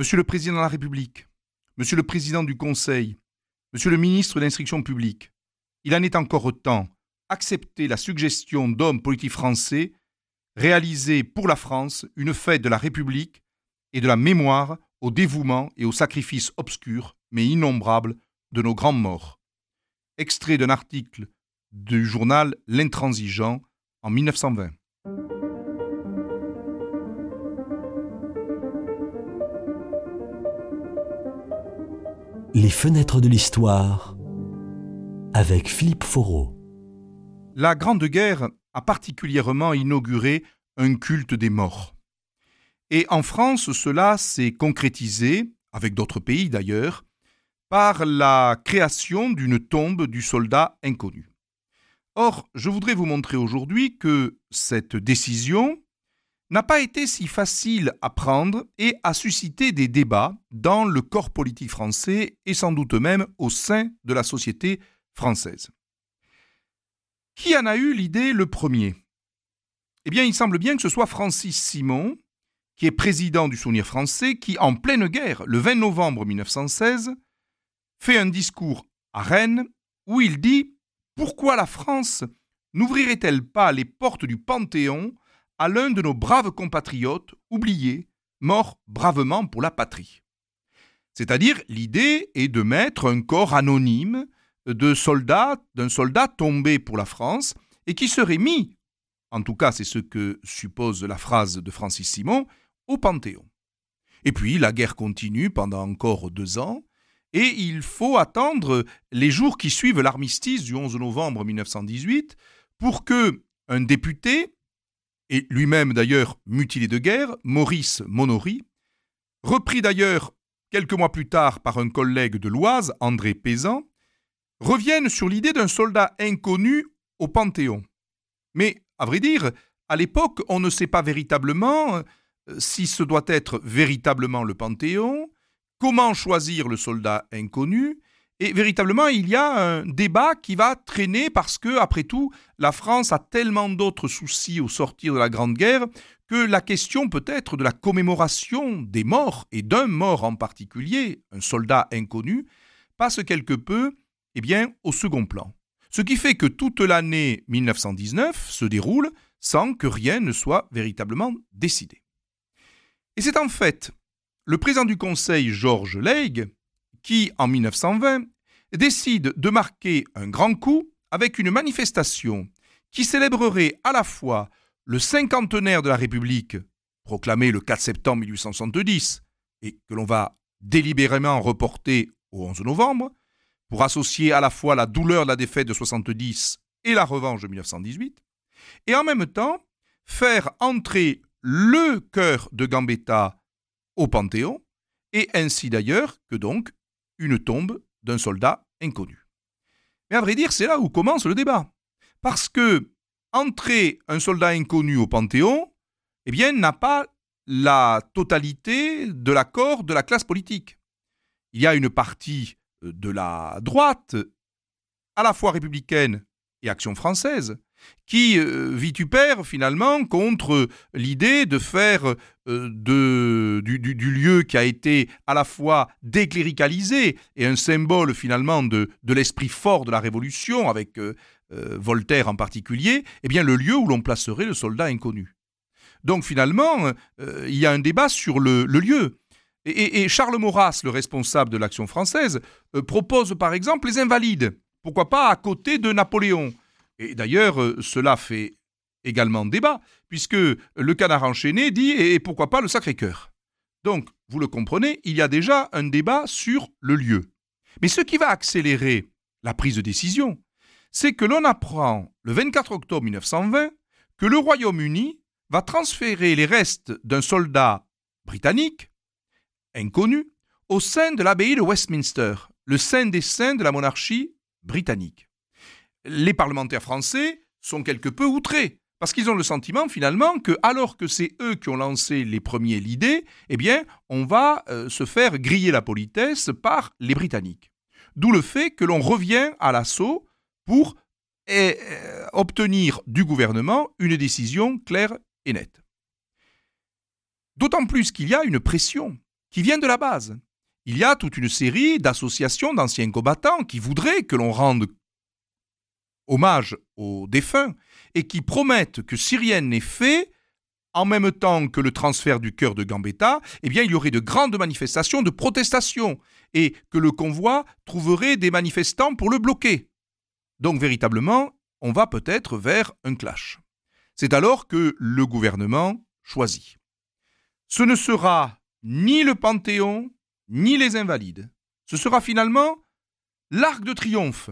Monsieur le Président de la République, Monsieur le Président du Conseil, Monsieur le Ministre de l'Instruction publique, il en est encore temps. Acceptez la suggestion d'hommes politiques français, réaliser pour la France une fête de la République et de la mémoire au dévouement et au sacrifice obscur, mais innombrable, de nos grands morts. Extrait d'un article du journal L'Intransigeant en 1920. Les fenêtres de l'histoire avec Philippe Foreau. La Grande Guerre a particulièrement inauguré un culte des morts. Et en France, cela s'est concrétisé, avec d'autres pays d'ailleurs, par la création d'une tombe du soldat inconnu. Or, je voudrais vous montrer aujourd'hui que cette décision n'a pas été si facile à prendre et a suscité des débats dans le corps politique français et sans doute même au sein de la société française. Qui en a eu l'idée le premier? Eh bien, il semble bien que ce soit Francis Simon, qui est président du Souvenir français, qui, en pleine guerre, le 20 novembre 1916, fait un discours à Rennes où il dit Pourquoi la France n'ouvrirait-elle pas les portes du Panthéon à l'un de nos braves compatriotes oubliés, morts bravement pour la patrie C'est-à-dire, l'idée est de mettre un corps anonyme de soldats, d'un soldat tombé pour la France et qui serait mis, en tout cas c'est ce que suppose la phrase de Francis Simon, au Panthéon. Et puis la guerre continue pendant encore deux ans, et il faut attendre les jours qui suivent l'armistice du 11 novembre 1918 pour que un député, et lui-même d'ailleurs mutilé de guerre, Maurice Monory, repris d'ailleurs quelques mois plus tard par un collègue de l'Oise, André Pézan, revienne sur l'idée d'un soldat inconnu au Panthéon. Mais, à vrai dire, à l'époque, on ne sait pas véritablement si ce doit être véritablement le Panthéon, comment choisir le soldat inconnu, et véritablement, il y a un débat qui va traîner parce que, après tout, la France a tellement d'autres soucis au sortir de la Grande Guerre que la question peut-être de la commémoration des morts, et d'un mort en particulier, un soldat inconnu, passe quelque peu eh bien, au second plan. Ce qui fait que toute l'année 1919 se déroule sans que rien ne soit véritablement décidé. Et c'est en fait le président du Conseil, Georges Leigh, qui, en 1920, décide de marquer un grand coup avec une manifestation qui célébrerait à la fois le cinquantenaire de la République, proclamé le 4 septembre 1870, et que l'on va délibérément reporter au 11 novembre, pour associer à la fois la douleur de la défaite de 70 et la revanche de 1918, et en même temps faire entrer le cœur de Gambetta au Panthéon, et ainsi d'ailleurs que donc une tombe d'un soldat inconnu. Mais à vrai dire, c'est là où commence le débat. Parce que entrer un soldat inconnu au Panthéon, eh bien, n'a pas la totalité de l'accord de la classe politique. Il y a une partie de la droite, à la fois républicaine et action française, qui euh, vitupère finalement contre l'idée de faire euh, du, lieu qui a été à la fois décléricalisé et un symbole finalement de, l'esprit fort de la Révolution, avec euh, Voltaire en particulier, eh bien le lieu où l'on placerait le soldat inconnu. Donc finalement, il y a un débat sur le, lieu. Et, et, Charles Maurras, le responsable de l'action française, propose par exemple les invalides. Pourquoi pas à côté de Napoléon et d'ailleurs, euh, cela fait également débat, puisque le canard enchaîné dit et pourquoi pas le Sacré-Cœur. Donc, vous le comprenez, il y a déjà un débat sur le lieu. Mais ce qui va accélérer la prise de décision, c'est que l'on apprend le 24 octobre 1920 que le Royaume-Uni va transférer les restes d'un soldat britannique, inconnu, au sein de l'abbaye de Westminster, le saint des saints de la monarchie britannique les parlementaires français sont quelque peu outrés. Parce qu'ils ont le sentiment finalement que, alors que c'est eux qui ont lancé les premiers l'idée, eh bien, on va euh, se faire griller la politesse par les Britanniques. D'où le fait que l'on revient à l'assaut pour eh, euh, obtenir du gouvernement une décision claire et nette. D'autant plus qu'il y a une pression. qui vient de la base. Il y a toute une série d'associations d'anciens combattants qui voudraient que l'on rende hommage aux défunts et qui promettent que si rien n'est fait, en même temps que le transfert du cœur de Gambetta, eh il y aurait de grandes manifestations de protestation et que le convoi trouverait des manifestants pour le bloquer. Donc, véritablement, on va peut-être vers un clash. C'est alors que le gouvernement choisit. Ce ne sera ni le Panthéon, ni les Invalides. Ce sera finalement l'Arc de Triomphe,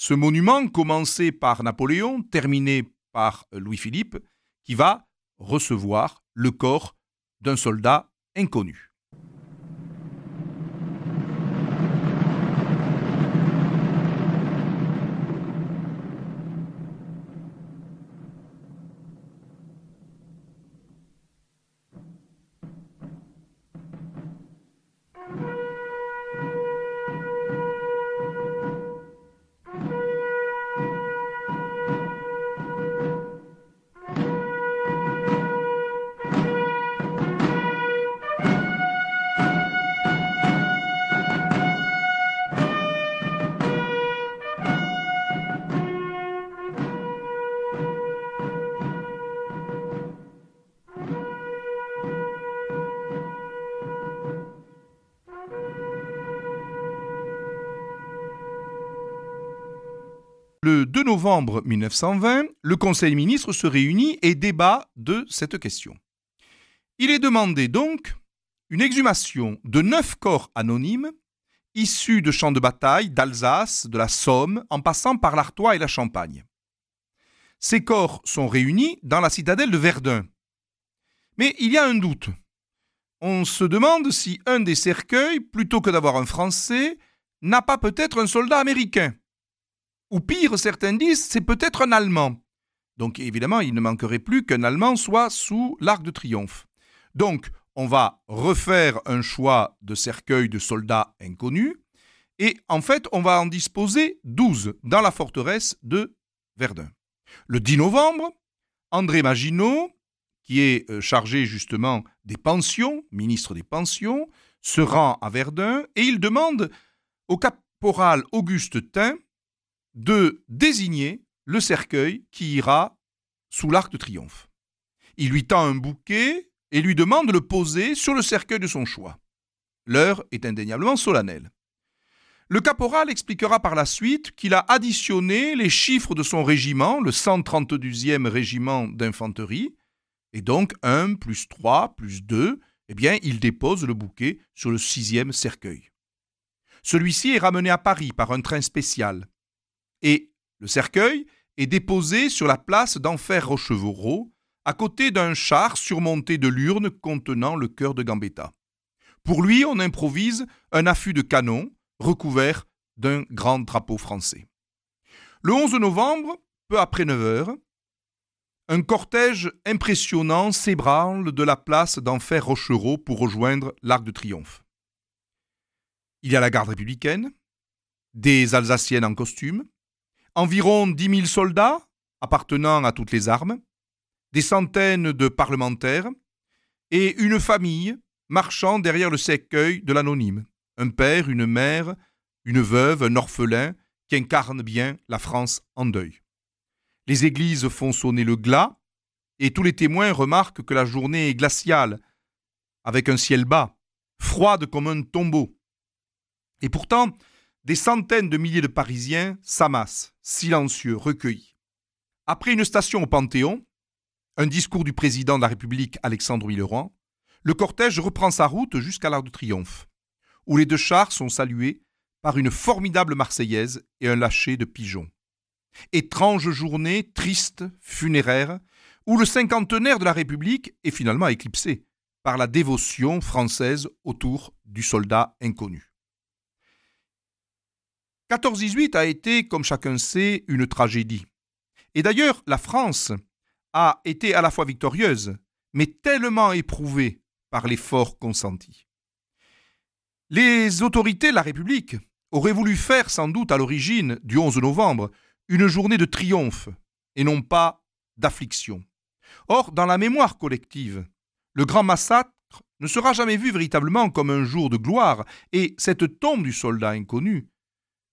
ce monument commencé par Napoléon, terminé par Louis-Philippe, qui va recevoir le corps d'un soldat inconnu. Le 2 novembre 1920, le Conseil des ministres se réunit et débat de cette question. Il est demandé donc une exhumation de neuf corps anonymes issus de champs de bataille d'Alsace, de la Somme, en passant par l'Artois et la Champagne. Ces corps sont réunis dans la citadelle de Verdun. Mais il y a un doute. On se demande si un des cercueils, plutôt que d'avoir un Français, n'a pas peut-être un soldat américain. Ou pire, certains disent, c'est peut-être un Allemand. Donc évidemment, il ne manquerait plus qu'un Allemand soit sous l'arc de triomphe. Donc, on va refaire un choix de cercueil de soldats inconnus, et en fait, on va en disposer 12 dans la forteresse de Verdun. Le 10 novembre, André Maginot, qui est euh, chargé justement des pensions, ministre des pensions, se rend à Verdun et il demande au caporal Auguste Tain de désigner le cercueil qui ira sous l'arc de triomphe. Il lui tend un bouquet et lui demande de le poser sur le cercueil de son choix. L'heure est indéniablement solennelle. Le caporal expliquera par la suite qu'il a additionné les chiffres de son régiment, le 132e régiment d'infanterie, et donc 1 plus 3 plus 2, eh bien, il dépose le bouquet sur le sixième cercueil. Celui-ci est ramené à Paris par un train spécial et le cercueil est déposé sur la place d'Enfer Rochevaureau, à côté d'un char surmonté de l'urne contenant le cœur de Gambetta. Pour lui, on improvise un affût de canon recouvert d'un grand drapeau français. Le 11 novembre, peu après 9 heures, un cortège impressionnant s'ébranle de la place d'Enfer Rochereau pour rejoindre l'Arc de Triomphe. Il y a la garde républicaine, des Alsaciennes en costume, environ 10 000 soldats appartenant à toutes les armes, des centaines de parlementaires et une famille marchant derrière le cercueil de l'anonyme, un père, une mère, une veuve, un orphelin qui incarne bien la France en deuil. Les églises font sonner le glas et tous les témoins remarquent que la journée est glaciale, avec un ciel bas, froide comme un tombeau. Et pourtant, des centaines de milliers de Parisiens s'amassent, silencieux, recueillis. Après une station au Panthéon, un discours du président de la République Alexandre Villeroy, le cortège reprend sa route jusqu'à l'Arc de Triomphe, où les deux chars sont salués par une formidable Marseillaise et un lâcher de pigeons. Étrange journée, triste, funéraire, où le cinquantenaire de la République est finalement éclipsé par la dévotion française autour du soldat inconnu. 14-18 a été, comme chacun sait, une tragédie. Et d'ailleurs, la France a été à la fois victorieuse, mais tellement éprouvée par l'effort consenti. Les autorités de la République auraient voulu faire sans doute à l'origine du 11 novembre une journée de triomphe et non pas d'affliction. Or, dans la mémoire collective, le grand massacre ne sera jamais vu véritablement comme un jour de gloire, et cette tombe du soldat inconnu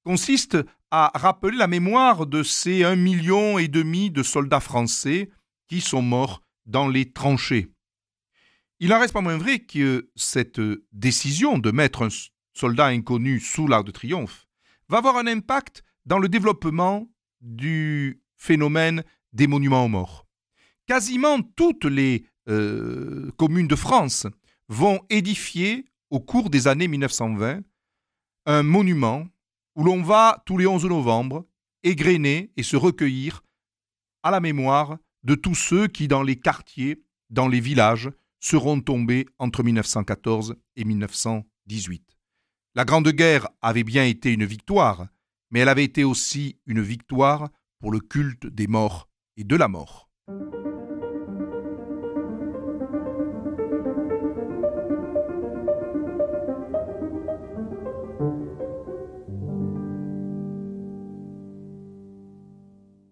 consiste à rappeler la mémoire de ces un million et demi de soldats français qui sont morts dans les tranchées. Il n'en reste pas moins vrai que cette décision de mettre un soldat inconnu sous l'Arc de Triomphe va avoir un impact dans le développement du phénomène des monuments aux morts. Quasiment toutes les euh, communes de France vont édifier au cours des années 1920 un monument où l'on va tous les 11 novembre égrener et se recueillir à la mémoire de tous ceux qui, dans les quartiers, dans les villages, seront tombés entre 1914 et 1918. La Grande Guerre avait bien été une victoire, mais elle avait été aussi une victoire pour le culte des morts et de la mort.